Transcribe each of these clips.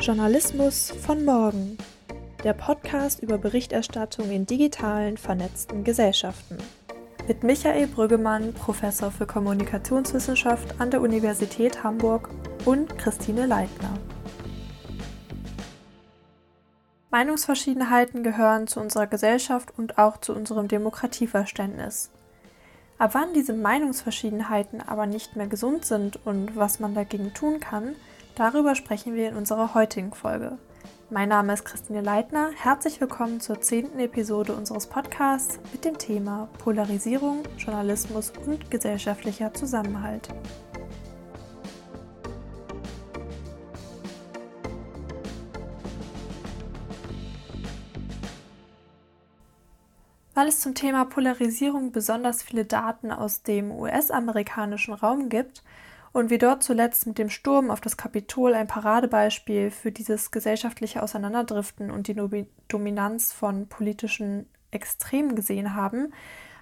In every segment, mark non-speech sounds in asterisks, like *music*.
Journalismus von morgen. Der Podcast über Berichterstattung in digitalen, vernetzten Gesellschaften. Mit Michael Brüggemann, Professor für Kommunikationswissenschaft an der Universität Hamburg und Christine Leitner. Meinungsverschiedenheiten gehören zu unserer Gesellschaft und auch zu unserem Demokratieverständnis. Ab wann diese Meinungsverschiedenheiten aber nicht mehr gesund sind und was man dagegen tun kann, darüber sprechen wir in unserer heutigen Folge. Mein Name ist Christine Leitner. Herzlich willkommen zur zehnten Episode unseres Podcasts mit dem Thema Polarisierung, Journalismus und gesellschaftlicher Zusammenhalt. Weil es zum Thema Polarisierung besonders viele Daten aus dem US-amerikanischen Raum gibt und wir dort zuletzt mit dem Sturm auf das Kapitol ein Paradebeispiel für dieses gesellschaftliche Auseinanderdriften und die Dominanz von politischen Extremen gesehen haben,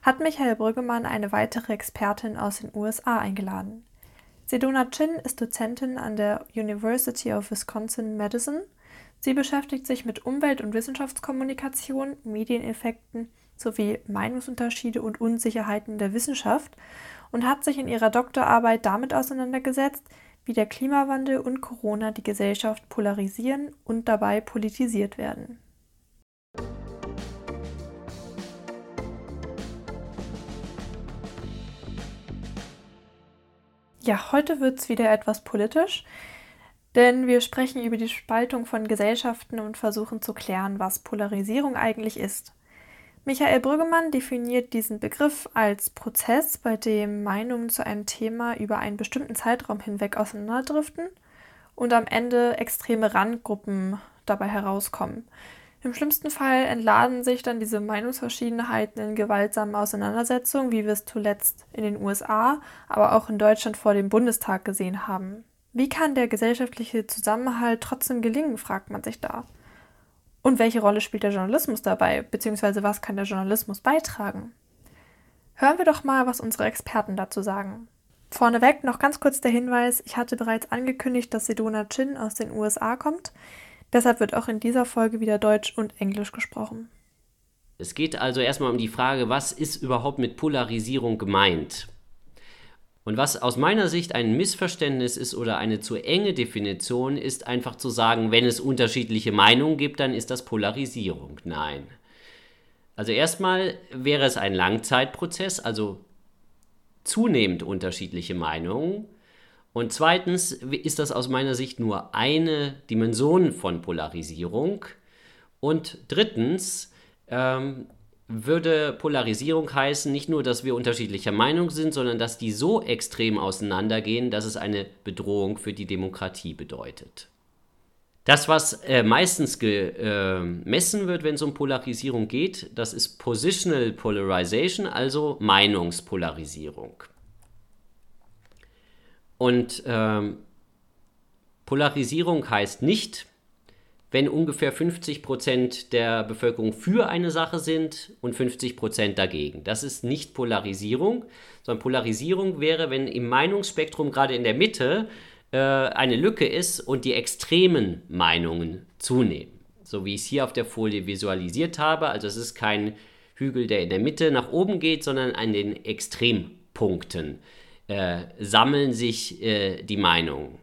hat Michael Brüggemann eine weitere Expertin aus den USA eingeladen. Sedona Chin ist Dozentin an der University of Wisconsin-Madison. Sie beschäftigt sich mit Umwelt- und Wissenschaftskommunikation, Medieneffekten sowie Meinungsunterschiede und Unsicherheiten der Wissenschaft und hat sich in ihrer Doktorarbeit damit auseinandergesetzt, wie der Klimawandel und Corona die Gesellschaft polarisieren und dabei politisiert werden. Ja, heute wird es wieder etwas politisch, denn wir sprechen über die Spaltung von Gesellschaften und versuchen zu klären, was Polarisierung eigentlich ist. Michael Brüggemann definiert diesen Begriff als Prozess, bei dem Meinungen zu einem Thema über einen bestimmten Zeitraum hinweg auseinanderdriften und am Ende extreme Randgruppen dabei herauskommen. Im schlimmsten Fall entladen sich dann diese Meinungsverschiedenheiten in gewaltsamen Auseinandersetzungen, wie wir es zuletzt in den USA, aber auch in Deutschland vor dem Bundestag gesehen haben. Wie kann der gesellschaftliche Zusammenhalt trotzdem gelingen, fragt man sich da. Und welche Rolle spielt der Journalismus dabei, beziehungsweise was kann der Journalismus beitragen? Hören wir doch mal, was unsere Experten dazu sagen. Vorneweg noch ganz kurz der Hinweis, ich hatte bereits angekündigt, dass Sedona Chin aus den USA kommt. Deshalb wird auch in dieser Folge wieder Deutsch und Englisch gesprochen. Es geht also erstmal um die Frage, was ist überhaupt mit Polarisierung gemeint? Und was aus meiner Sicht ein Missverständnis ist oder eine zu enge Definition, ist einfach zu sagen, wenn es unterschiedliche Meinungen gibt, dann ist das Polarisierung. Nein. Also erstmal wäre es ein Langzeitprozess, also zunehmend unterschiedliche Meinungen. Und zweitens ist das aus meiner Sicht nur eine Dimension von Polarisierung. Und drittens ähm, würde Polarisierung heißen, nicht nur, dass wir unterschiedlicher Meinung sind, sondern dass die so extrem auseinandergehen, dass es eine Bedrohung für die Demokratie bedeutet. Das, was äh, meistens gemessen äh, wird, wenn es um Polarisierung geht, das ist Positional Polarization, also Meinungspolarisierung. Und ähm, Polarisierung heißt nicht, wenn ungefähr 50 Prozent der Bevölkerung für eine Sache sind und 50 Prozent dagegen. Das ist nicht Polarisierung, sondern Polarisierung wäre, wenn im Meinungsspektrum gerade in der Mitte äh, eine Lücke ist und die extremen Meinungen zunehmen. So wie ich es hier auf der Folie visualisiert habe. Also es ist kein Hügel, der in der Mitte nach oben geht, sondern an den Extrempunkten äh, sammeln sich äh, die Meinungen.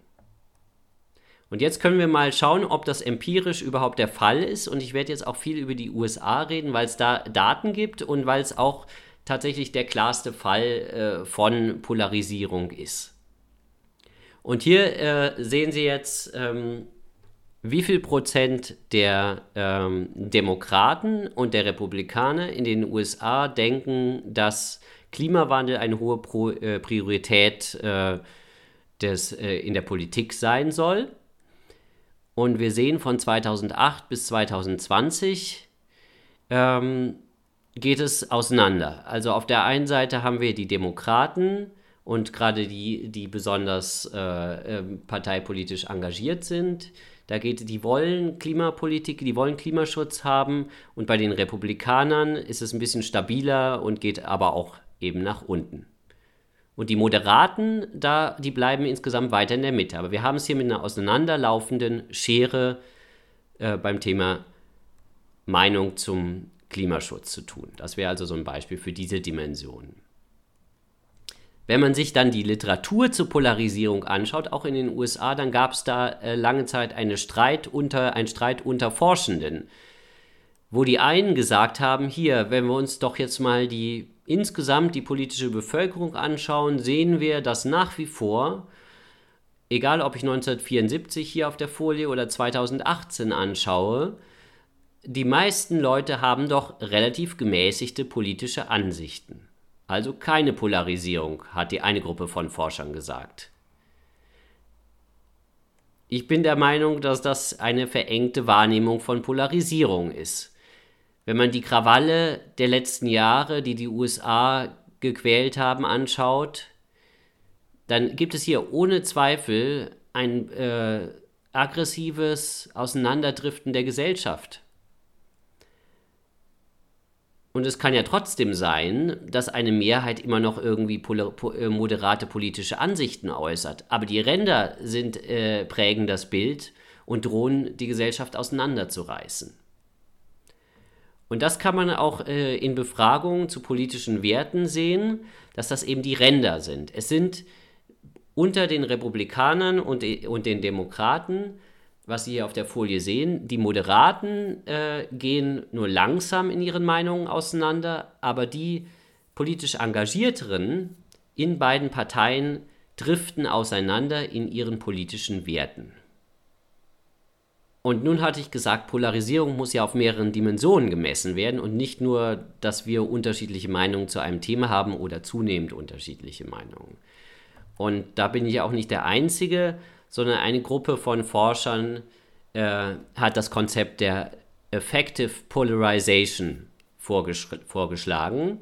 Und jetzt können wir mal schauen, ob das empirisch überhaupt der Fall ist. Und ich werde jetzt auch viel über die USA reden, weil es da Daten gibt und weil es auch tatsächlich der klarste Fall äh, von Polarisierung ist. Und hier äh, sehen Sie jetzt, ähm, wie viel Prozent der ähm, Demokraten und der Republikaner in den USA denken, dass Klimawandel eine hohe Pro äh, Priorität äh, des, äh, in der Politik sein soll. Und wir sehen von 2008 bis 2020 ähm, geht es auseinander. Also auf der einen Seite haben wir die Demokraten und gerade die, die besonders äh, äh, parteipolitisch engagiert sind. Da geht, die wollen Klimapolitik, die wollen Klimaschutz haben und bei den Republikanern ist es ein bisschen stabiler und geht aber auch eben nach unten. Und die Moderaten, da, die bleiben insgesamt weiter in der Mitte. Aber wir haben es hier mit einer auseinanderlaufenden Schere äh, beim Thema Meinung zum Klimaschutz zu tun. Das wäre also so ein Beispiel für diese Dimension. Wenn man sich dann die Literatur zur Polarisierung anschaut, auch in den USA, dann gab es da äh, lange Zeit eine Streit unter, einen Streit unter Forschenden, wo die einen gesagt haben, hier, wenn wir uns doch jetzt mal die insgesamt die politische Bevölkerung anschauen, sehen wir, dass nach wie vor, egal ob ich 1974 hier auf der Folie oder 2018 anschaue, die meisten Leute haben doch relativ gemäßigte politische Ansichten. Also keine Polarisierung, hat die eine Gruppe von Forschern gesagt. Ich bin der Meinung, dass das eine verengte Wahrnehmung von Polarisierung ist. Wenn man die Krawalle der letzten Jahre, die die USA gequält haben, anschaut, dann gibt es hier ohne Zweifel ein äh, aggressives Auseinanderdriften der Gesellschaft. Und es kann ja trotzdem sein, dass eine Mehrheit immer noch irgendwie äh, moderate politische Ansichten äußert. Aber die Ränder sind, äh, prägen das Bild und drohen, die Gesellschaft auseinanderzureißen. Und das kann man auch äh, in Befragungen zu politischen Werten sehen, dass das eben die Ränder sind. Es sind unter den Republikanern und, und den Demokraten was Sie hier auf der Folie sehen, die Moderaten äh, gehen nur langsam in ihren Meinungen auseinander, aber die politisch Engagierteren in beiden Parteien driften auseinander in ihren politischen Werten. Und nun hatte ich gesagt, Polarisierung muss ja auf mehreren Dimensionen gemessen werden und nicht nur, dass wir unterschiedliche Meinungen zu einem Thema haben oder zunehmend unterschiedliche Meinungen. Und da bin ich auch nicht der Einzige, sondern eine Gruppe von Forschern äh, hat das Konzept der Effective Polarization vorgesch vorgeschlagen.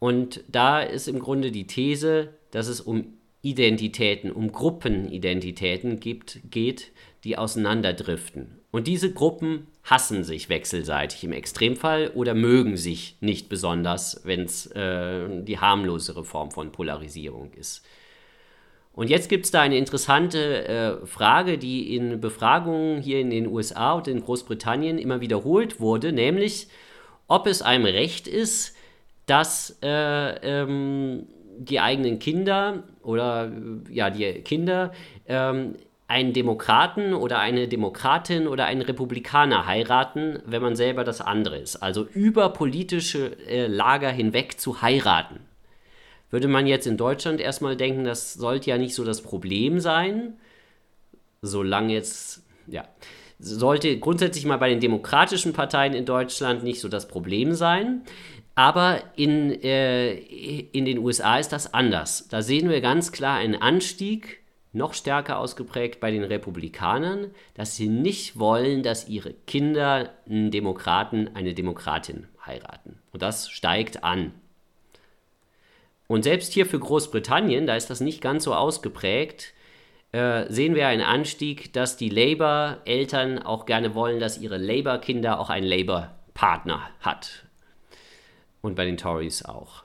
Und da ist im Grunde die These, dass es um Identitäten, um Gruppenidentitäten gibt, geht, die auseinanderdriften. Und diese Gruppen hassen sich wechselseitig im Extremfall oder mögen sich nicht besonders, wenn es äh, die harmlosere Form von Polarisierung ist. Und jetzt gibt es da eine interessante äh, Frage, die in Befragungen hier in den USA und in Großbritannien immer wiederholt wurde, nämlich ob es einem recht ist, dass äh, ähm, die eigenen Kinder oder ja, die Kinder ähm, einen Demokraten oder eine Demokratin oder einen Republikaner heiraten, wenn man selber das andere ist. Also über politische äh, Lager hinweg zu heiraten würde man jetzt in Deutschland erstmal denken, das sollte ja nicht so das Problem sein, solange jetzt, ja, sollte grundsätzlich mal bei den demokratischen Parteien in Deutschland nicht so das Problem sein. Aber in, äh, in den USA ist das anders. Da sehen wir ganz klar einen Anstieg, noch stärker ausgeprägt bei den Republikanern, dass sie nicht wollen, dass ihre Kinder einen Demokraten, eine Demokratin heiraten. Und das steigt an. Und selbst hier für Großbritannien, da ist das nicht ganz so ausgeprägt, äh, sehen wir einen Anstieg, dass die Labour-Eltern auch gerne wollen, dass ihre Labour-Kinder auch einen Labour-Partner hat. Und bei den Tories auch.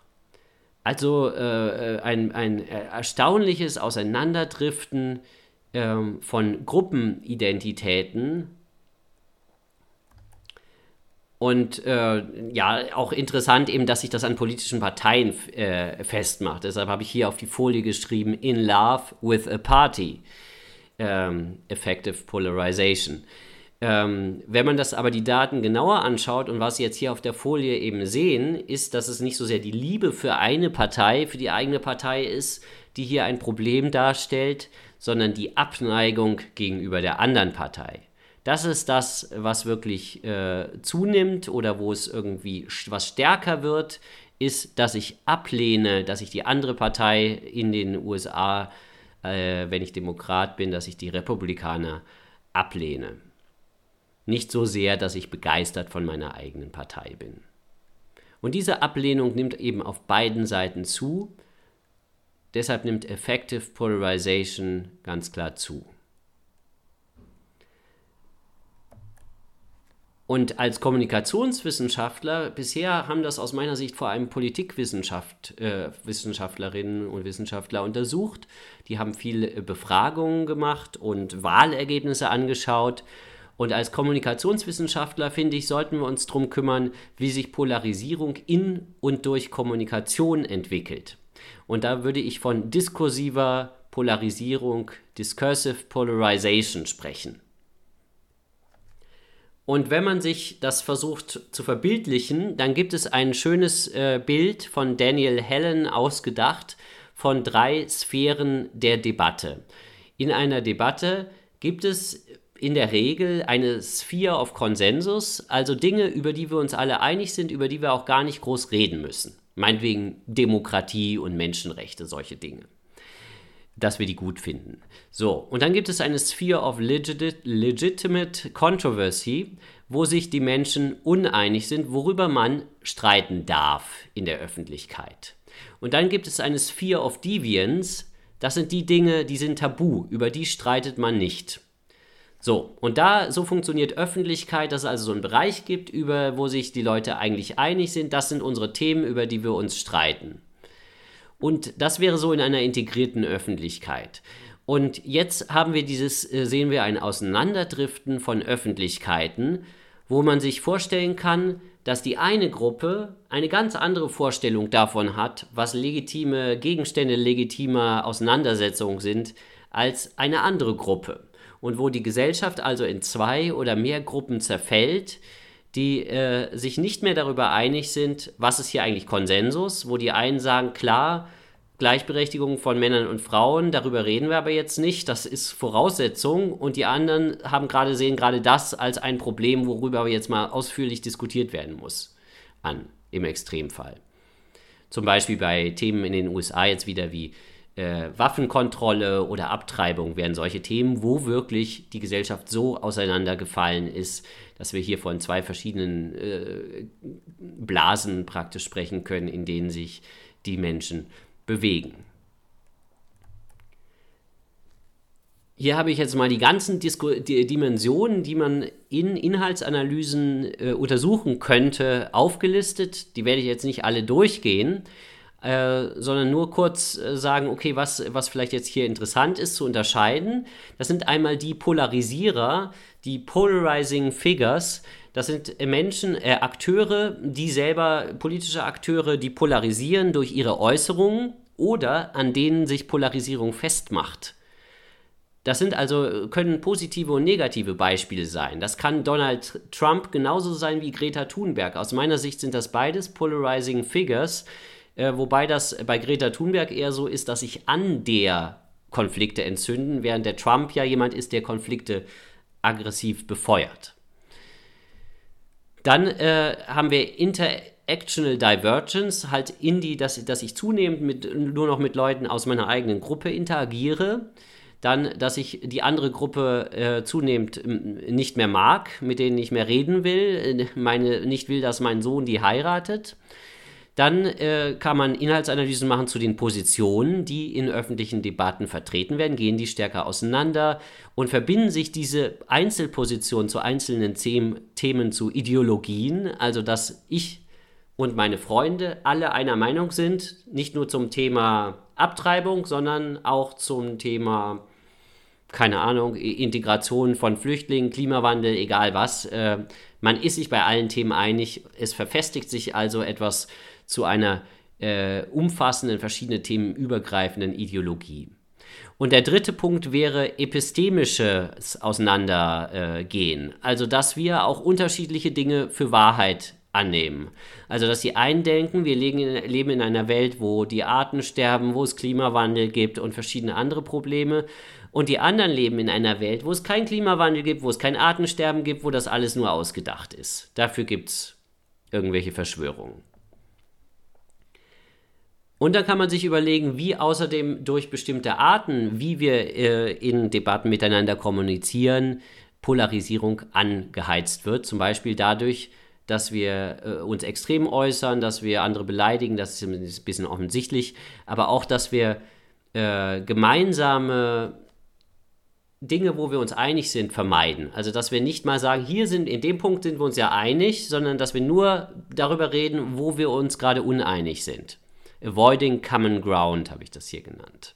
Also äh, äh ein, ein erstaunliches Auseinanderdriften äh, von Gruppenidentitäten und äh, ja, auch interessant eben, dass sich das an politischen Parteien äh, festmacht. Deshalb habe ich hier auf die Folie geschrieben, In Love with a Party. Ähm, effective Polarization. Ähm, wenn man das aber die Daten genauer anschaut und was Sie jetzt hier auf der Folie eben sehen, ist, dass es nicht so sehr die Liebe für eine Partei, für die eigene Partei ist, die hier ein Problem darstellt, sondern die Abneigung gegenüber der anderen Partei. Das ist das, was wirklich äh, zunimmt oder wo es irgendwie was stärker wird, ist, dass ich ablehne, dass ich die andere Partei in den USA, äh, wenn ich Demokrat bin, dass ich die Republikaner ablehne. Nicht so sehr, dass ich begeistert von meiner eigenen Partei bin. Und diese Ablehnung nimmt eben auf beiden Seiten zu. Deshalb nimmt Effective Polarization ganz klar zu. Und als Kommunikationswissenschaftler, bisher haben das aus meiner Sicht vor allem Politikwissenschaftlerinnen äh, und Wissenschaftler untersucht. Die haben viele äh, Befragungen gemacht und Wahlergebnisse angeschaut. Und als Kommunikationswissenschaftler, finde ich, sollten wir uns darum kümmern, wie sich Polarisierung in und durch Kommunikation entwickelt. Und da würde ich von diskursiver Polarisierung, Discursive Polarization sprechen. Und wenn man sich das versucht zu verbildlichen, dann gibt es ein schönes äh, Bild von Daniel Hellen ausgedacht von drei Sphären der Debatte. In einer Debatte gibt es in der Regel eine Sphere of Konsensus, also Dinge, über die wir uns alle einig sind, über die wir auch gar nicht groß reden müssen. Meinetwegen Demokratie und Menschenrechte, solche Dinge dass wir die gut finden. So, und dann gibt es eine Sphere of legit Legitimate Controversy, wo sich die Menschen uneinig sind, worüber man streiten darf in der Öffentlichkeit. Und dann gibt es eine Sphere of Deviance, das sind die Dinge, die sind tabu, über die streitet man nicht. So, und da, so funktioniert Öffentlichkeit, dass es also so einen Bereich gibt, über wo sich die Leute eigentlich einig sind. Das sind unsere Themen, über die wir uns streiten. Und das wäre so in einer integrierten Öffentlichkeit. Und jetzt haben wir dieses, äh, sehen wir ein Auseinanderdriften von Öffentlichkeiten, wo man sich vorstellen kann, dass die eine Gruppe eine ganz andere Vorstellung davon hat, was legitime Gegenstände legitimer Auseinandersetzungen sind, als eine andere Gruppe. Und wo die Gesellschaft also in zwei oder mehr Gruppen zerfällt, die äh, sich nicht mehr darüber einig sind, was ist hier eigentlich Konsensus, wo die einen sagen, klar, Gleichberechtigung von Männern und Frauen, darüber reden wir aber jetzt nicht, das ist Voraussetzung und die anderen haben gerade sehen gerade das als ein Problem, worüber jetzt mal ausführlich diskutiert werden muss an im Extremfall. Zum Beispiel bei Themen in den USA jetzt wieder wie äh, Waffenkontrolle oder Abtreibung wären solche Themen, wo wirklich die Gesellschaft so auseinandergefallen ist, dass wir hier von zwei verschiedenen äh, Blasen praktisch sprechen können, in denen sich die Menschen bewegen. Hier habe ich jetzt mal die ganzen Disku die Dimensionen, die man in Inhaltsanalysen äh, untersuchen könnte, aufgelistet. Die werde ich jetzt nicht alle durchgehen, äh, sondern nur kurz äh, sagen, okay, was, was vielleicht jetzt hier interessant ist zu unterscheiden. Das sind einmal die Polarisierer, die Polarizing Figures. Das sind Menschen, äh, Akteure, die selber, politische Akteure, die polarisieren durch ihre Äußerungen oder an denen sich Polarisierung festmacht. Das sind also, können positive und negative Beispiele sein. Das kann Donald Trump genauso sein wie Greta Thunberg. Aus meiner Sicht sind das beides Polarizing Figures, äh, wobei das bei Greta Thunberg eher so ist, dass sich an der Konflikte entzünden, während der Trump ja jemand ist, der Konflikte aggressiv befeuert. Dann äh, haben wir Interactional Divergence, halt in die, dass, dass ich zunehmend mit, nur noch mit Leuten aus meiner eigenen Gruppe interagiere. Dann, dass ich die andere Gruppe äh, zunehmend nicht mehr mag, mit denen ich mehr reden will, äh, meine, nicht will, dass mein Sohn die heiratet. Dann äh, kann man Inhaltsanalysen machen zu den Positionen, die in öffentlichen Debatten vertreten werden, gehen die stärker auseinander und verbinden sich diese Einzelpositionen zu einzelnen Themen zu Ideologien, also dass ich und meine Freunde alle einer Meinung sind, nicht nur zum Thema Abtreibung, sondern auch zum Thema, keine Ahnung, Integration von Flüchtlingen, Klimawandel, egal was. Äh, man ist sich bei allen Themen einig. Es verfestigt sich also etwas zu einer äh, umfassenden, verschiedene Themen übergreifenden Ideologie. Und der dritte Punkt wäre epistemisches Auseinandergehen. also, dass wir auch unterschiedliche Dinge für Wahrheit annehmen. Also, dass die einen denken, wir leben in einer Welt, wo die Arten sterben, wo es Klimawandel gibt und verschiedene andere Probleme. Und die anderen leben in einer Welt, wo es keinen Klimawandel gibt, wo es kein Artensterben gibt, wo das alles nur ausgedacht ist. Dafür gibt es irgendwelche Verschwörungen. Und dann kann man sich überlegen, wie außerdem durch bestimmte Arten, wie wir äh, in Debatten miteinander kommunizieren, Polarisierung angeheizt wird. Zum Beispiel dadurch, dass wir äh, uns extrem äußern, dass wir andere beleidigen, das ist ein bisschen offensichtlich, aber auch, dass wir äh, gemeinsame Dinge, wo wir uns einig sind, vermeiden. Also, dass wir nicht mal sagen, hier sind, in dem Punkt sind wir uns ja einig, sondern dass wir nur darüber reden, wo wir uns gerade uneinig sind. Avoiding Common Ground habe ich das hier genannt.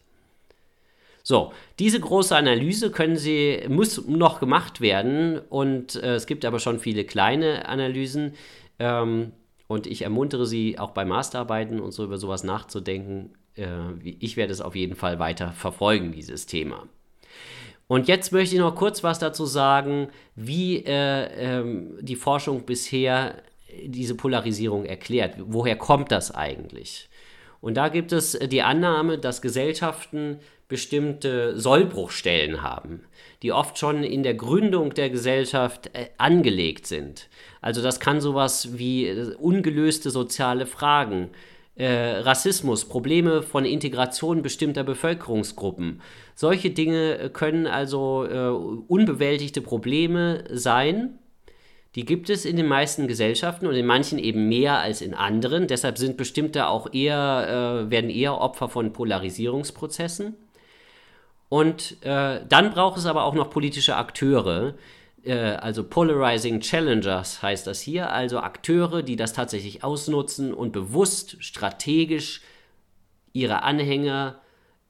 So, diese große Analyse können Sie, muss noch gemacht werden und äh, es gibt aber schon viele kleine Analysen ähm, und ich ermuntere Sie auch bei Masterarbeiten und so über sowas nachzudenken. Äh, ich werde es auf jeden Fall weiter verfolgen, dieses Thema. Und jetzt möchte ich noch kurz was dazu sagen, wie äh, ähm, die Forschung bisher diese Polarisierung erklärt. Woher kommt das eigentlich? Und da gibt es die Annahme, dass Gesellschaften bestimmte Sollbruchstellen haben, die oft schon in der Gründung der Gesellschaft äh, angelegt sind. Also das kann sowas wie äh, ungelöste soziale Fragen, äh, Rassismus, Probleme von Integration bestimmter Bevölkerungsgruppen. Solche Dinge äh, können also äh, unbewältigte Probleme sein. Die gibt es in den meisten Gesellschaften und in manchen eben mehr als in anderen. Deshalb sind bestimmte auch eher, äh, werden eher Opfer von Polarisierungsprozessen. Und äh, dann braucht es aber auch noch politische Akteure, äh, also Polarizing Challengers heißt das hier, also Akteure, die das tatsächlich ausnutzen und bewusst, strategisch ihre Anhänger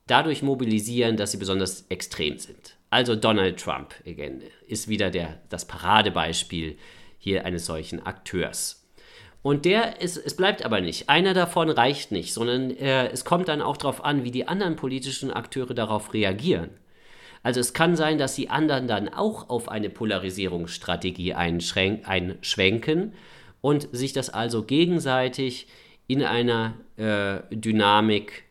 dadurch mobilisieren, dass sie besonders extrem sind. Also Donald Trump again, ist wieder der, das Paradebeispiel hier eines solchen Akteurs. Und der ist, es bleibt aber nicht. Einer davon reicht nicht, sondern äh, es kommt dann auch darauf an, wie die anderen politischen Akteure darauf reagieren. Also es kann sein, dass die anderen dann auch auf eine Polarisierungsstrategie einschwenken und sich das also gegenseitig in einer äh, Dynamik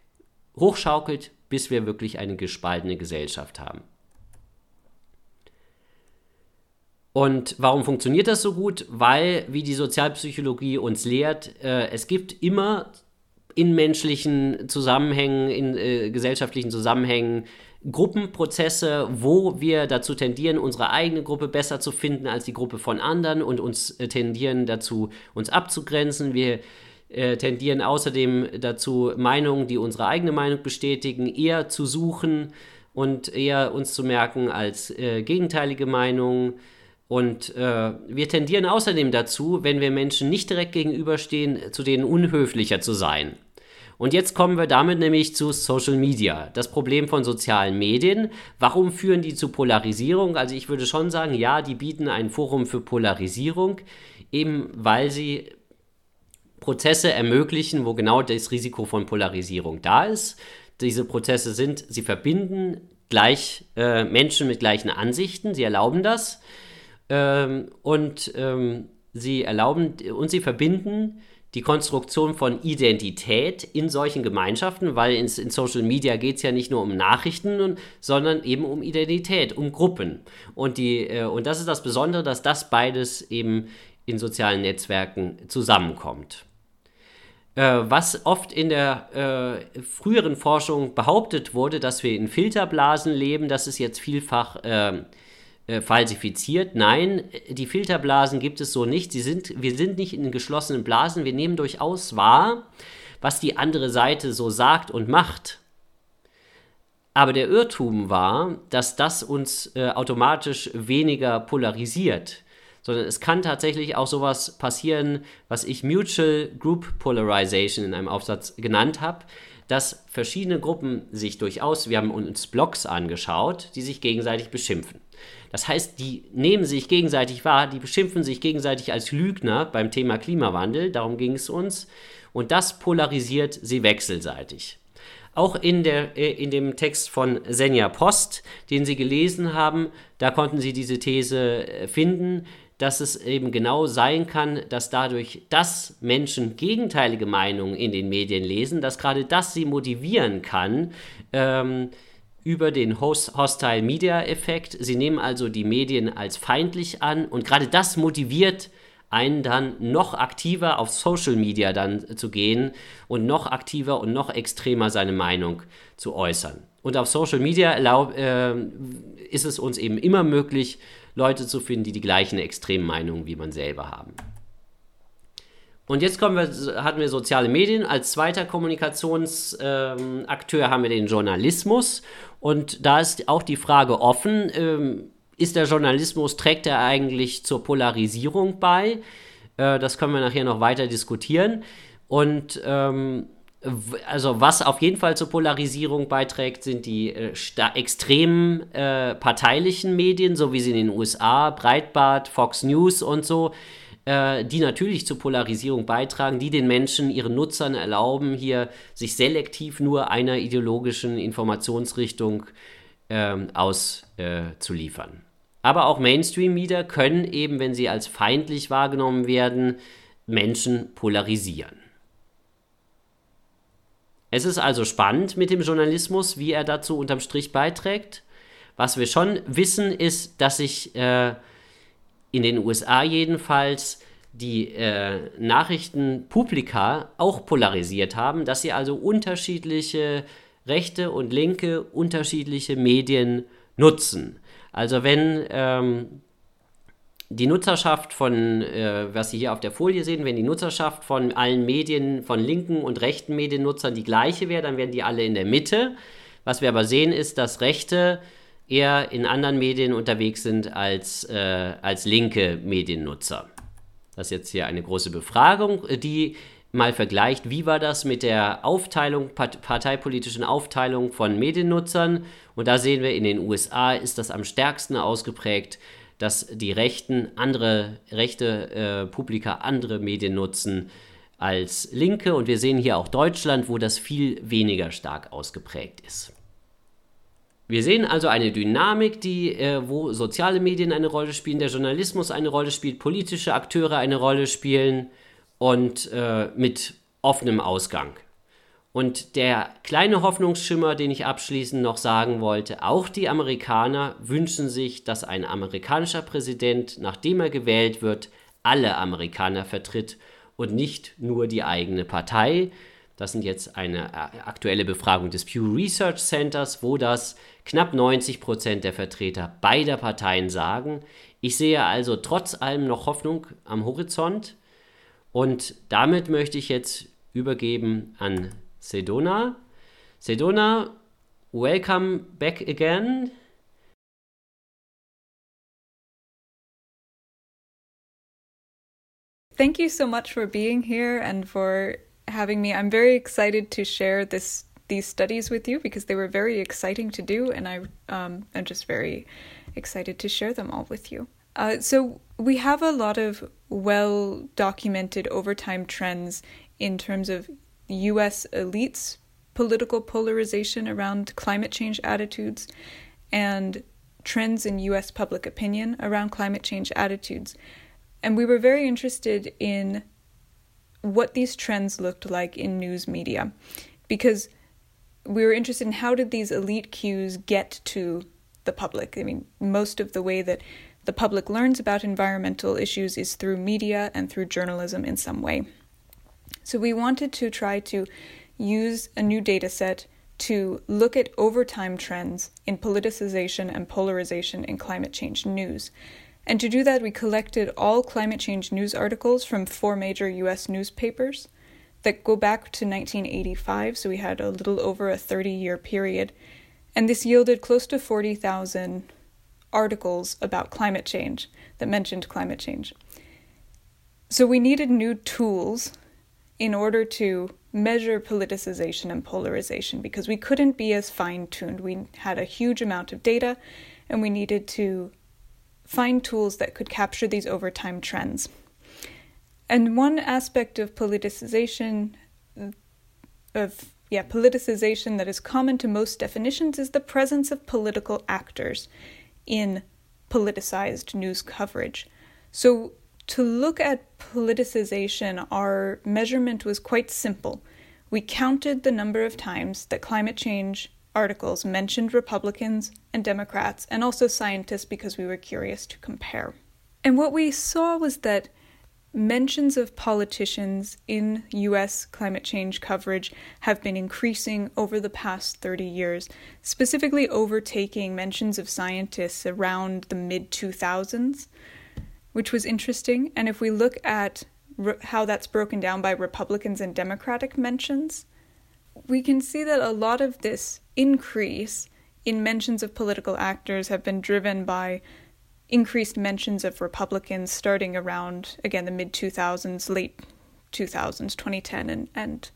hochschaukelt, bis wir wirklich eine gespaltene Gesellschaft haben. Und warum funktioniert das so gut? Weil, wie die Sozialpsychologie uns lehrt, äh, es gibt immer in menschlichen Zusammenhängen, in äh, gesellschaftlichen Zusammenhängen Gruppenprozesse, wo wir dazu tendieren, unsere eigene Gruppe besser zu finden als die Gruppe von anderen und uns äh, tendieren dazu, uns abzugrenzen. Wir äh, tendieren außerdem dazu, Meinungen, die unsere eigene Meinung bestätigen, eher zu suchen und eher uns zu merken als äh, gegenteilige Meinungen. Und äh, wir tendieren außerdem dazu, wenn wir Menschen nicht direkt gegenüberstehen, zu denen unhöflicher zu sein. Und jetzt kommen wir damit nämlich zu Social Media. Das Problem von sozialen Medien. Warum führen die zu Polarisierung? Also ich würde schon sagen, ja, die bieten ein Forum für Polarisierung, eben weil sie Prozesse ermöglichen, wo genau das Risiko von Polarisierung da ist. Diese Prozesse sind, sie verbinden gleich äh, Menschen mit gleichen Ansichten, sie erlauben das ähm, und ähm, sie erlauben und sie verbinden die Konstruktion von Identität in solchen Gemeinschaften, weil in, in Social Media geht es ja nicht nur um Nachrichten, und, sondern eben um Identität, um Gruppen. Und, die, äh, und das ist das Besondere, dass das beides eben in sozialen Netzwerken zusammenkommt. Äh, was oft in der äh, früheren Forschung behauptet wurde, dass wir in Filterblasen leben, das ist jetzt vielfach ähm, äh, falsifiziert. Nein, die Filterblasen gibt es so nicht. Sie sind, wir sind nicht in geschlossenen Blasen. Wir nehmen durchaus wahr, was die andere Seite so sagt und macht. Aber der Irrtum war, dass das uns äh, automatisch weniger polarisiert, sondern es kann tatsächlich auch sowas passieren, was ich Mutual Group Polarization in einem Aufsatz genannt habe, dass verschiedene Gruppen sich durchaus, wir haben uns Blogs angeschaut, die sich gegenseitig beschimpfen. Das heißt, die nehmen sich gegenseitig wahr, die beschimpfen sich gegenseitig als Lügner beim Thema Klimawandel, darum ging es uns. Und das polarisiert sie wechselseitig. Auch in, der, äh, in dem Text von Senja Post, den Sie gelesen haben, da konnten Sie diese These äh, finden, dass es eben genau sein kann, dass dadurch, dass Menschen gegenteilige Meinungen in den Medien lesen, dass gerade das sie motivieren kann, ähm, über den Host Hostile Media Effekt. Sie nehmen also die Medien als feindlich an und gerade das motiviert einen dann noch aktiver auf Social Media dann zu gehen und noch aktiver und noch extremer seine Meinung zu äußern. Und auf Social Media erlaub, äh, ist es uns eben immer möglich, Leute zu finden, die die gleichen extremen Meinungen wie man selber haben. Und jetzt kommen wir, hatten wir soziale Medien. Als zweiter Kommunikationsakteur ähm, haben wir den Journalismus. Und da ist auch die Frage offen, ähm, ist der Journalismus, trägt er eigentlich zur Polarisierung bei? Äh, das können wir nachher noch weiter diskutieren. Und ähm, also was auf jeden Fall zur Polarisierung beiträgt, sind die äh, extremen äh, parteilichen Medien, so wie sie in den USA, Breitbart, Fox News und so, äh, die natürlich zur Polarisierung beitragen, die den Menschen, ihren Nutzern erlauben, hier sich selektiv nur einer ideologischen Informationsrichtung ähm, auszuliefern. Aber auch Mainstream-Media können eben, wenn sie als feindlich wahrgenommen werden, Menschen polarisieren. Es ist also spannend mit dem Journalismus, wie er dazu unterm Strich beiträgt. Was wir schon wissen, ist, dass sich äh, in den USA jedenfalls die äh, Nachrichtenpublika auch polarisiert haben, dass sie also unterschiedliche rechte und linke unterschiedliche Medien nutzen. Also wenn ähm, die Nutzerschaft von, äh, was Sie hier auf der Folie sehen, wenn die Nutzerschaft von allen Medien, von linken und rechten Mediennutzern die gleiche wäre, dann wären die alle in der Mitte. Was wir aber sehen, ist, dass Rechte eher in anderen Medien unterwegs sind als, äh, als linke Mediennutzer. Das ist jetzt hier eine große Befragung, die mal vergleicht, wie war das mit der Aufteilung, parteipolitischen Aufteilung von Mediennutzern. Und da sehen wir, in den USA ist das am stärksten ausgeprägt, dass die Rechten andere rechte äh, Publika andere Medien nutzen als Linke. Und wir sehen hier auch Deutschland, wo das viel weniger stark ausgeprägt ist. Wir sehen also eine Dynamik, die, äh, wo soziale Medien eine Rolle spielen, der Journalismus eine Rolle spielt, politische Akteure eine Rolle spielen und äh, mit offenem Ausgang. Und der kleine Hoffnungsschimmer, den ich abschließend noch sagen wollte, auch die Amerikaner wünschen sich, dass ein amerikanischer Präsident, nachdem er gewählt wird, alle Amerikaner vertritt und nicht nur die eigene Partei. Das sind jetzt eine äh, aktuelle Befragung des Pew Research Centers, wo das knapp 90 Prozent der Vertreter beider Parteien sagen. Ich sehe also trotz allem noch Hoffnung am Horizont. Und damit möchte ich jetzt übergeben an Sedona. Sedona, welcome back again. Thank you so much for being here and for having me. I'm very excited to share this these studies with you because they were very exciting to do, and I um, am just very excited to share them all with you. Uh, so, we have a lot of well documented overtime trends in terms of US elites' political polarization around climate change attitudes and trends in US public opinion around climate change attitudes. And we were very interested in what these trends looked like in news media because we were interested in how did these elite cues get to the public. I mean, most of the way that the public learns about environmental issues is through media and through journalism in some way. So we wanted to try to use a new data set to look at overtime trends in politicization and polarization in climate change news. And to do that, we collected all climate change news articles from four major US newspapers that go back to 1985, so we had a little over a 30 year period. And this yielded close to 40,000 articles about climate change that mentioned climate change. So we needed new tools in order to measure politicization and polarization because we couldn't be as fine tuned. We had a huge amount of data and we needed to find tools that could capture these overtime trends. And one aspect of politicization of yeah, politicization that is common to most definitions is the presence of political actors in politicized news coverage. So to look at politicization, our measurement was quite simple. We counted the number of times that climate change articles mentioned Republicans and Democrats and also scientists because we were curious to compare. And what we saw was that mentions of politicians in US climate change coverage have been increasing over the past 30 years, specifically overtaking mentions of scientists around the mid 2000s, which was interesting. And if we look at how that's broken down by Republicans and Democratic mentions, we can see that a lot of this increase in mentions of political actors have been driven by increased mentions of Republicans starting around, again, the mid 2000s, late 2000s, 2010, and, and,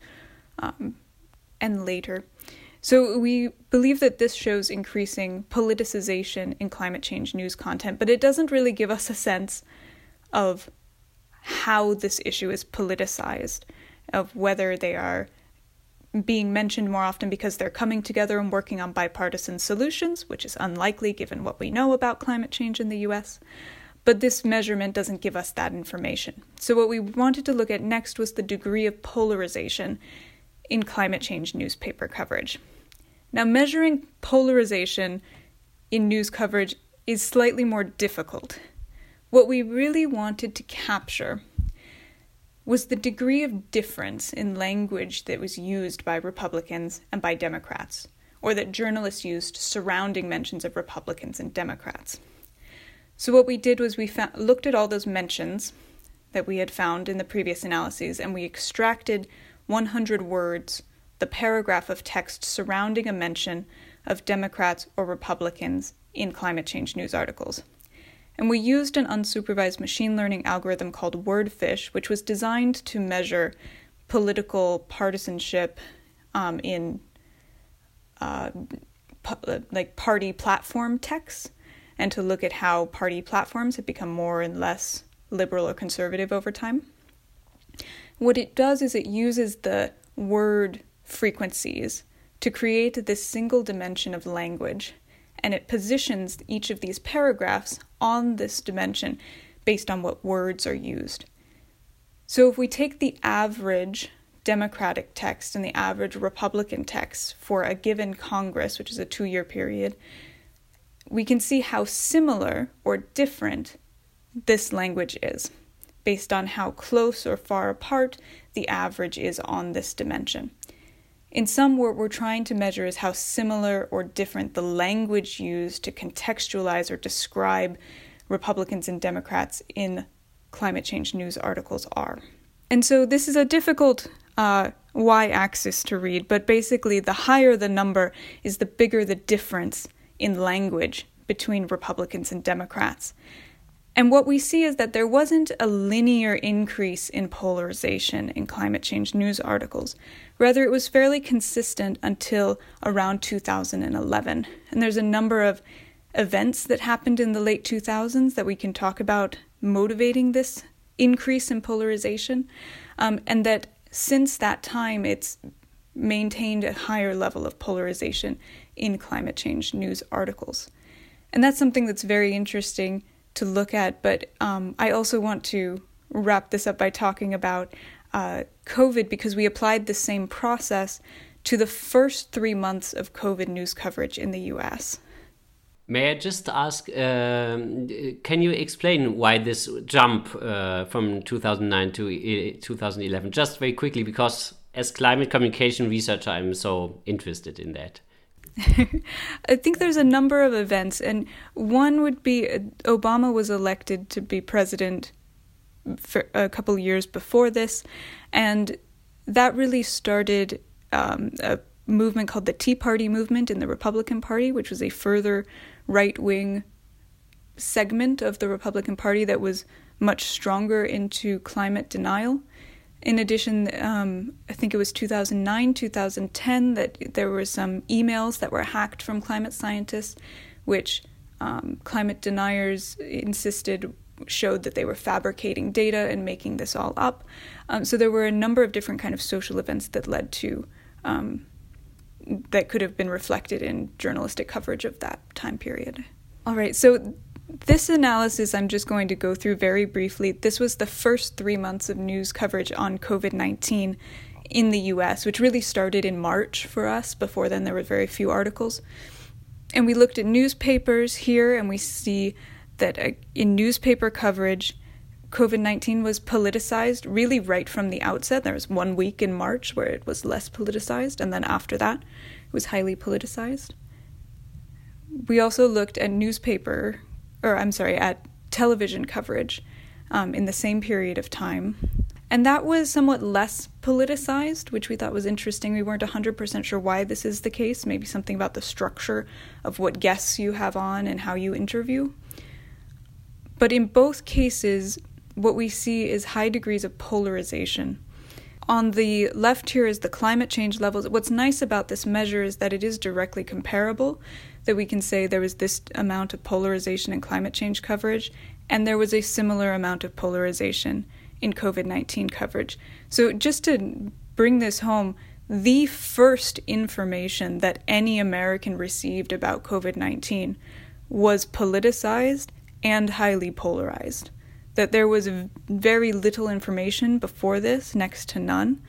um, and later. So we believe that this shows increasing politicization in climate change news content, but it doesn't really give us a sense of how this issue is politicized, of whether they are being mentioned more often because they're coming together and working on bipartisan solutions, which is unlikely given what we know about climate change in the US. But this measurement doesn't give us that information. So, what we wanted to look at next was the degree of polarization in climate change newspaper coverage. Now, measuring polarization in news coverage is slightly more difficult. What we really wanted to capture was the degree of difference in language that was used by Republicans and by Democrats, or that journalists used surrounding mentions of Republicans and Democrats. So, what we did was we found, looked at all those mentions that we had found in the previous analyses and we extracted 100 words, the paragraph of text surrounding a mention of Democrats or Republicans in climate change news articles. And we used an unsupervised machine learning algorithm called Wordfish, which was designed to measure political partisanship um, in uh, like party platform texts, and to look at how party platforms have become more and less liberal or conservative over time. What it does is it uses the word frequencies to create this single dimension of language and it positions each of these paragraphs on this dimension based on what words are used. So if we take the average Democratic text and the average Republican text for a given Congress, which is a two year period, we can see how similar or different this language is based on how close or far apart the average is on this dimension. In some, what we're trying to measure is how similar or different the language used to contextualize or describe Republicans and Democrats in climate change news articles are. And so this is a difficult uh, y axis to read, but basically, the higher the number is the bigger the difference in language between Republicans and Democrats. And what we see is that there wasn't a linear increase in polarization in climate change news articles. Rather, it was fairly consistent until around 2011. And there's a number of events that happened in the late 2000s that we can talk about motivating this increase in polarization. Um, and that since that time, it's maintained a higher level of polarization in climate change news articles. And that's something that's very interesting to look at. But um, I also want to wrap this up by talking about uh, COVID because we applied the same process to the first three months of COVID news coverage in the US. May I just ask, um, can you explain why this jump uh, from 2009 to 2011? Just very quickly, because as climate communication researcher, I'm so interested in that. *laughs* I think there's a number of events, and one would be Obama was elected to be president for a couple years before this, and that really started um, a movement called the Tea Party movement in the Republican Party, which was a further right wing segment of the Republican Party that was much stronger into climate denial. In addition, um, I think it was 2009, 2010 that there were some emails that were hacked from climate scientists, which um, climate deniers insisted showed that they were fabricating data and making this all up. Um, so there were a number of different kind of social events that led to um, that could have been reflected in journalistic coverage of that time period. All right, so this analysis I'm just going to go through very briefly. This was the first three months of news coverage on COVID 19 in the US, which really started in March for us. Before then, there were very few articles. And we looked at newspapers here, and we see that uh, in newspaper coverage, COVID 19 was politicized really right from the outset. There was one week in March where it was less politicized, and then after that, it was highly politicized. We also looked at newspaper or I'm sorry, at television coverage um, in the same period of time. And that was somewhat less politicized, which we thought was interesting. We weren't 100% sure why this is the case, maybe something about the structure of what guests you have on and how you interview. But in both cases, what we see is high degrees of polarization. On the left here is the climate change levels. What's nice about this measure is that it is directly comparable, that we can say there was this amount of polarization in climate change coverage, and there was a similar amount of polarization in COVID 19 coverage. So, just to bring this home, the first information that any American received about COVID 19 was politicized and highly polarized. That there was very little information before this, next to none.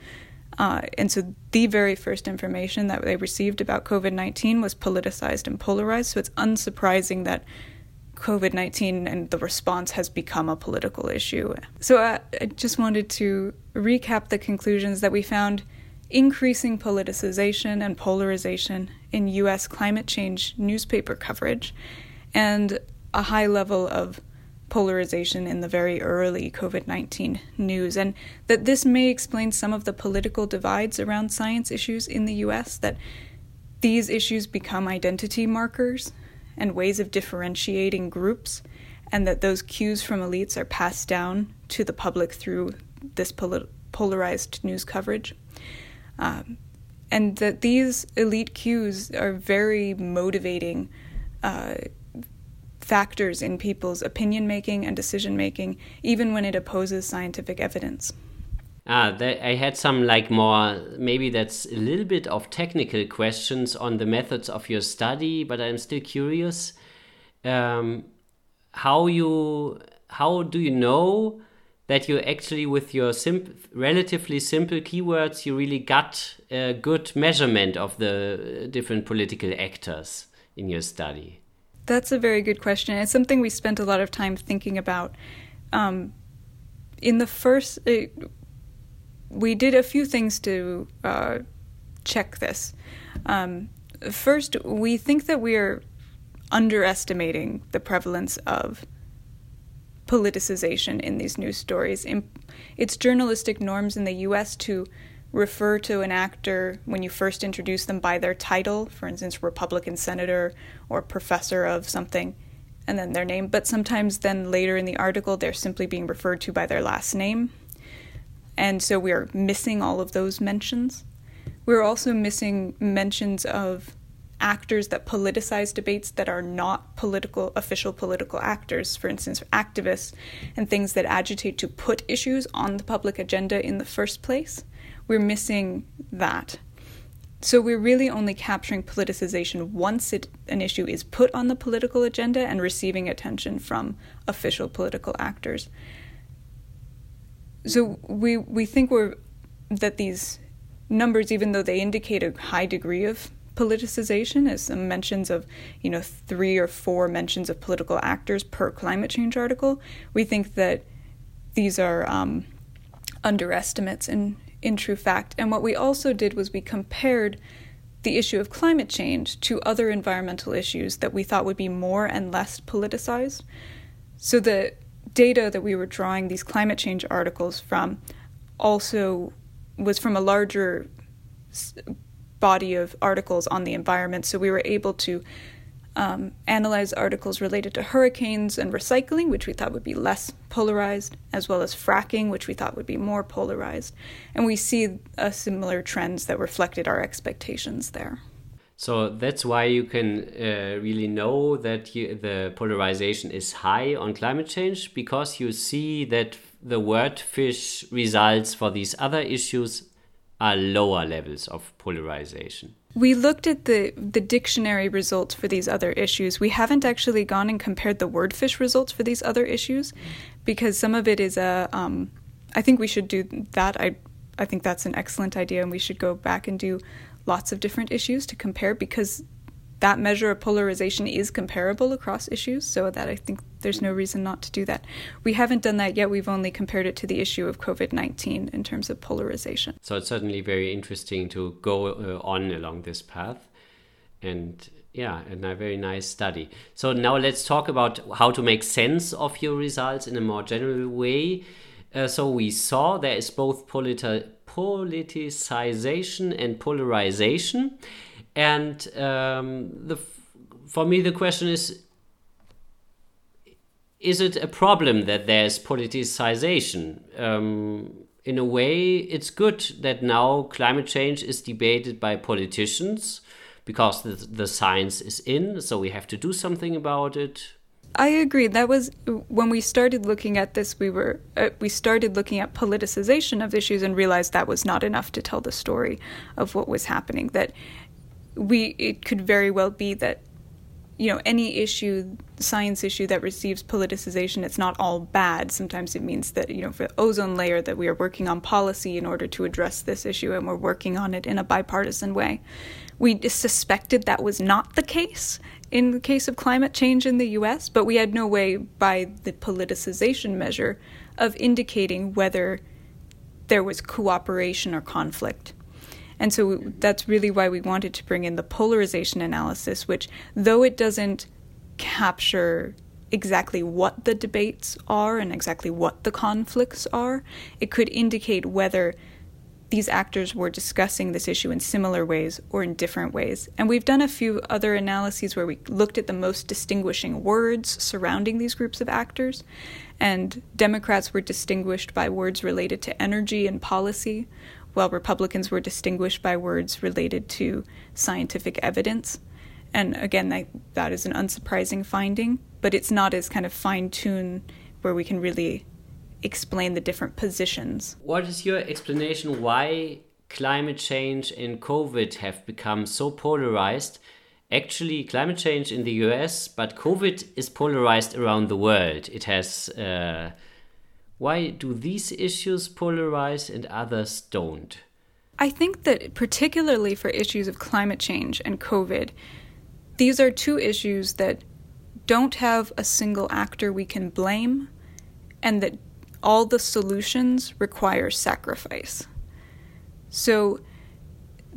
Uh, and so the very first information that they received about COVID 19 was politicized and polarized. So it's unsurprising that COVID 19 and the response has become a political issue. So uh, I just wanted to recap the conclusions that we found increasing politicization and polarization in US climate change newspaper coverage and a high level of polarization in the very early COVID 19 news, and that this may explain some of the political divides around science issues in the US, that these issues become identity markers and ways of differentiating groups, and that those cues from elites are passed down to the public through this pol- polarized news coverage. Um, and that these elite cues are very motivating uh, factors in people's opinion making and decision making, even when it opposes scientific evidence. Ah, I had some like more, maybe that's a little bit of technical questions on the methods of your study, but I'm still curious. Um, how you, how do you know that you actually with your simp relatively simple keywords you really got a good measurement of the different political actors in your study? That's a very good question. It's something we spent a lot of time thinking about. Um, in the first, uh, we did a few things to uh, check this. Um, first, we think that we are underestimating the prevalence of politicization in these news stories. It's journalistic norms in the US to refer to an actor when you first introduce them by their title, for instance, Republican senator or professor of something, and then their name. But sometimes, then later in the article, they're simply being referred to by their last name. And so we're missing all of those mentions. We're also missing mentions of actors that politicize debates that are not political, official political actors, for instance, activists and things that agitate to put issues on the public agenda in the first place. We're missing that. So we're really only capturing politicization once it, an issue is put on the political agenda and receiving attention from official political actors so we we think we're that these numbers, even though they indicate a high degree of politicization, as some mentions of you know three or four mentions of political actors per climate change article, we think that these are um, underestimates in in true fact. And what we also did was we compared the issue of climate change to other environmental issues that we thought would be more and less politicized. So the data that we were drawing these climate change articles from also was from a larger body of articles on the environment. So we were able to um, analyze articles related to hurricanes and recycling, which we thought would be less polarized, as well as fracking, which we thought would be more polarized. And we see similar trends that reflected our expectations there. So that's why you can uh, really know that you, the polarization is high on climate change because you see that the word fish results for these other issues are lower levels of polarization. We looked at the, the dictionary results for these other issues. We haven't actually gone and compared the WordFish results for these other issues because some of it is a. Um, I think we should do that. I I think that's an excellent idea, and we should go back and do lots of different issues to compare because that measure of polarization is comparable across issues, so that I think there's no reason not to do that. We haven't done that yet. We've only compared it to the issue of COVID 19 in terms of polarization. So it's certainly very interesting to go uh, on along this path. And yeah, and a very nice study. So now let's talk about how to make sense of your results in a more general way. Uh, so we saw there is both politi- politicization and polarization. And um, the, for me, the question is is it a problem that there's politicization? Um, in a way, it's good that now climate change is debated by politicians because the, the science is in, so we have to do something about it. I agree. That was when we started looking at this. We were uh, we started looking at politicization of issues and realized that was not enough to tell the story of what was happening. That we it could very well be that you know any issue science issue that receives politicization it's not all bad. Sometimes it means that you know for the ozone layer that we are working on policy in order to address this issue and we're working on it in a bipartisan way. We suspected that was not the case in the case of climate change in the US but we had no way by the politicization measure of indicating whether there was cooperation or conflict and so that's really why we wanted to bring in the polarization analysis, which, though it doesn't capture exactly what the debates are and exactly what the conflicts are, it could indicate whether these actors were discussing this issue in similar ways or in different ways. And we've done a few other analyses where we looked at the most distinguishing words surrounding these groups of actors. And Democrats were distinguished by words related to energy and policy, while Republicans were distinguished by words related to scientific evidence. And again, that, that is an unsurprising finding, but it's not as kind of fine tuned where we can really explain the different positions. What is your explanation why climate change and COVID have become so polarized? Actually, climate change in the US, but COVID is polarized around the world. It has. Uh, why do these issues polarize and others don't? I think that, particularly for issues of climate change and COVID, these are two issues that don't have a single actor we can blame, and that all the solutions require sacrifice. So,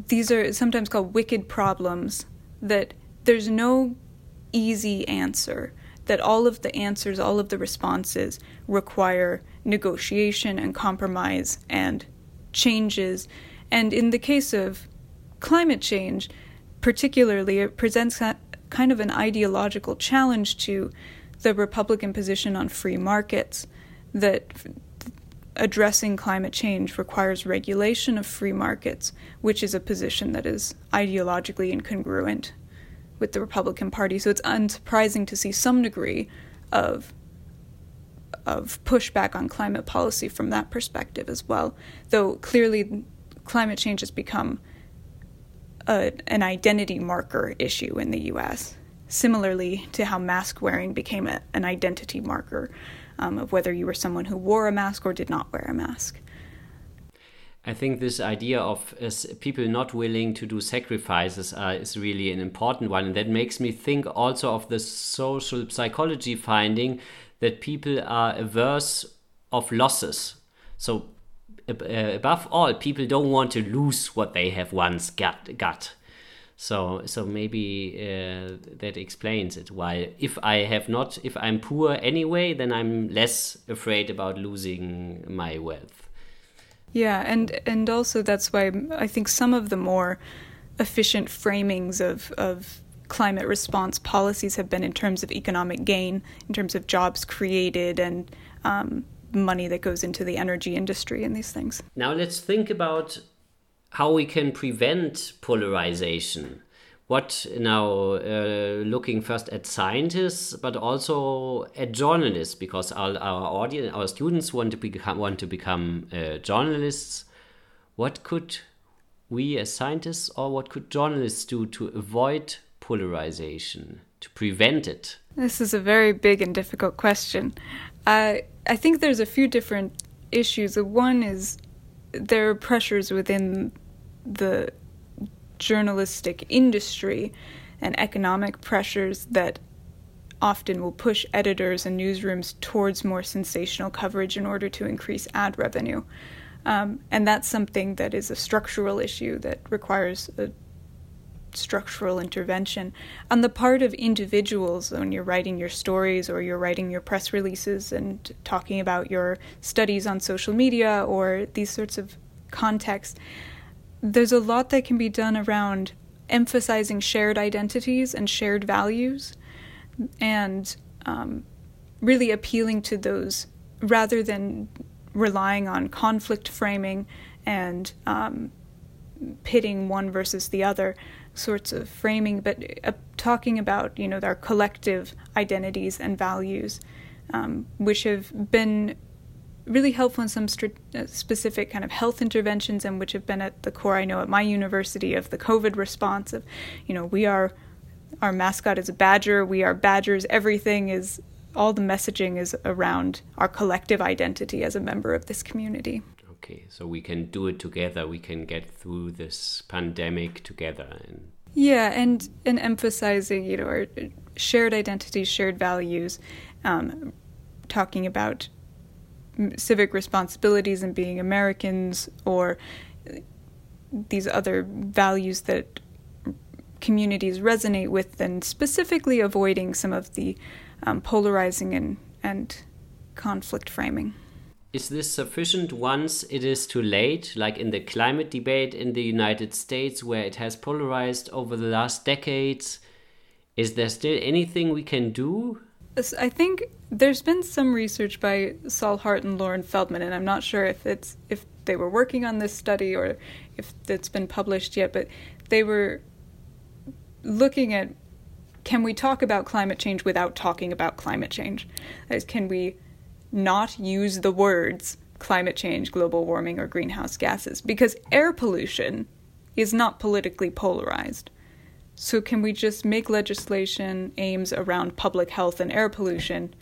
these are sometimes called wicked problems that there's no easy answer that all of the answers, all of the responses require negotiation and compromise and changes. And in the case of climate change, particularly, it presents kind of an ideological challenge to the Republican position on free markets that addressing climate change requires regulation of free markets, which is a position that is ideologically incongruent with the Republican Party. So it's unsurprising to see some degree of of pushback on climate policy from that perspective as well. Though clearly, climate change has become a, an identity marker issue in the U.S. Similarly to how mask wearing became a, an identity marker um, of whether you were someone who wore a mask or did not wear a mask. I think this idea of uh, people not willing to do sacrifices uh, is really an important one. And that makes me think also of the social psychology finding that people are averse of losses. So, uh, above all, people don't want to lose what they have once got. got. So, so maybe uh, that explains it. While if I have not, if I'm poor anyway, then I'm less afraid about losing my wealth. Yeah, and and also that's why I think some of the more efficient framings of of climate response policies have been in terms of economic gain, in terms of jobs created, and um, money that goes into the energy industry and these things. Now let's think about how we can prevent polarization what now uh, looking first at scientists but also at journalists because our, our audience our students want to become want to become uh, journalists. What could we as scientists or what could journalists do to avoid polarization to prevent it? This is a very big and difficult question. Uh, i think there's a few different issues. One is there are pressures within the journalistic industry and economic pressures that often will push editors and newsrooms towards more sensational coverage in order to increase ad revenue. Um, and that's something that is a structural issue that requires a structural intervention. On the part of individuals, when you're writing your stories or you're writing your press releases and talking about your studies on social media or these sorts of contexts, there's a lot that can be done around emphasizing shared identities and shared values and um, really appealing to those rather than relying on conflict framing and um, pitting one versus the other sorts of framing, but uh, talking about you know our collective identities and values, um, which have been really helpful in some st- uh, specific kind of health interventions and which have been at the core. I know at my university of the COVID response of, you know, we are our mascot is a badger. We are badgers. Everything is all the messaging is around our collective identity as a member of this community okay so we can do it together we can get through this pandemic together and yeah and and emphasizing you know our shared identities shared values um, talking about civic responsibilities and being americans or these other values that communities resonate with and specifically avoiding some of the um, polarizing and and conflict framing is this sufficient once it is too late, like in the climate debate in the United States, where it has polarized over the last decades? Is there still anything we can do? I think there's been some research by Saul Hart and Lauren Feldman, and I'm not sure if it's if they were working on this study or if it's been published yet, but they were looking at can we talk about climate change without talking about climate change? Can we not use the words climate change, global warming, or greenhouse gases because air pollution is not politically polarized. So, can we just make legislation aims around public health and air pollution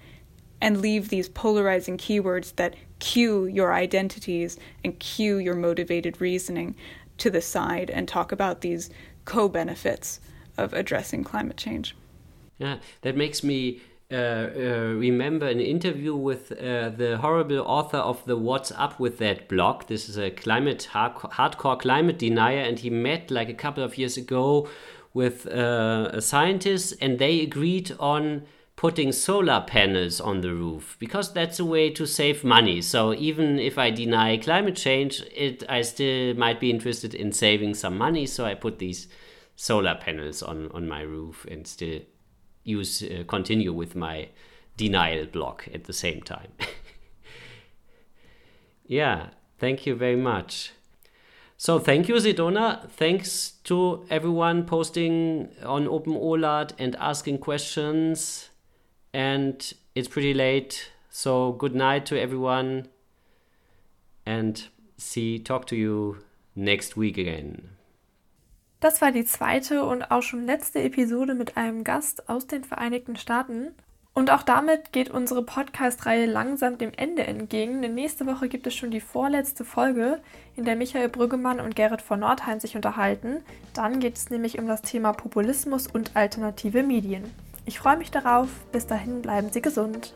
and leave these polarizing keywords that cue your identities and cue your motivated reasoning to the side and talk about these co benefits of addressing climate change? Yeah, that makes me uh, uh, remember an interview with uh, the horrible author of the What's Up with That blog. This is a climate hard hardcore climate denier, and he met like a couple of years ago with uh, scientists, and they agreed on putting solar panels on the roof because that's a way to save money. So even if I deny climate change, it I still might be interested in saving some money. So I put these solar panels on on my roof and still use uh, continue with my denial block at the same time. *laughs* yeah, thank you very much. So thank you, Zidona. Thanks to everyone posting on Open OLAT and asking questions. And it's pretty late, so good night to everyone. And see, talk to you next week again. Das war die zweite und auch schon letzte Episode mit einem Gast aus den Vereinigten Staaten. Und auch damit geht unsere Podcast-Reihe langsam dem Ende entgegen, denn nächste Woche gibt es schon die vorletzte Folge, in der Michael Brüggemann und Gerrit von Nordheim sich unterhalten. Dann geht es nämlich um das Thema Populismus und alternative Medien. Ich freue mich darauf. Bis dahin bleiben Sie gesund.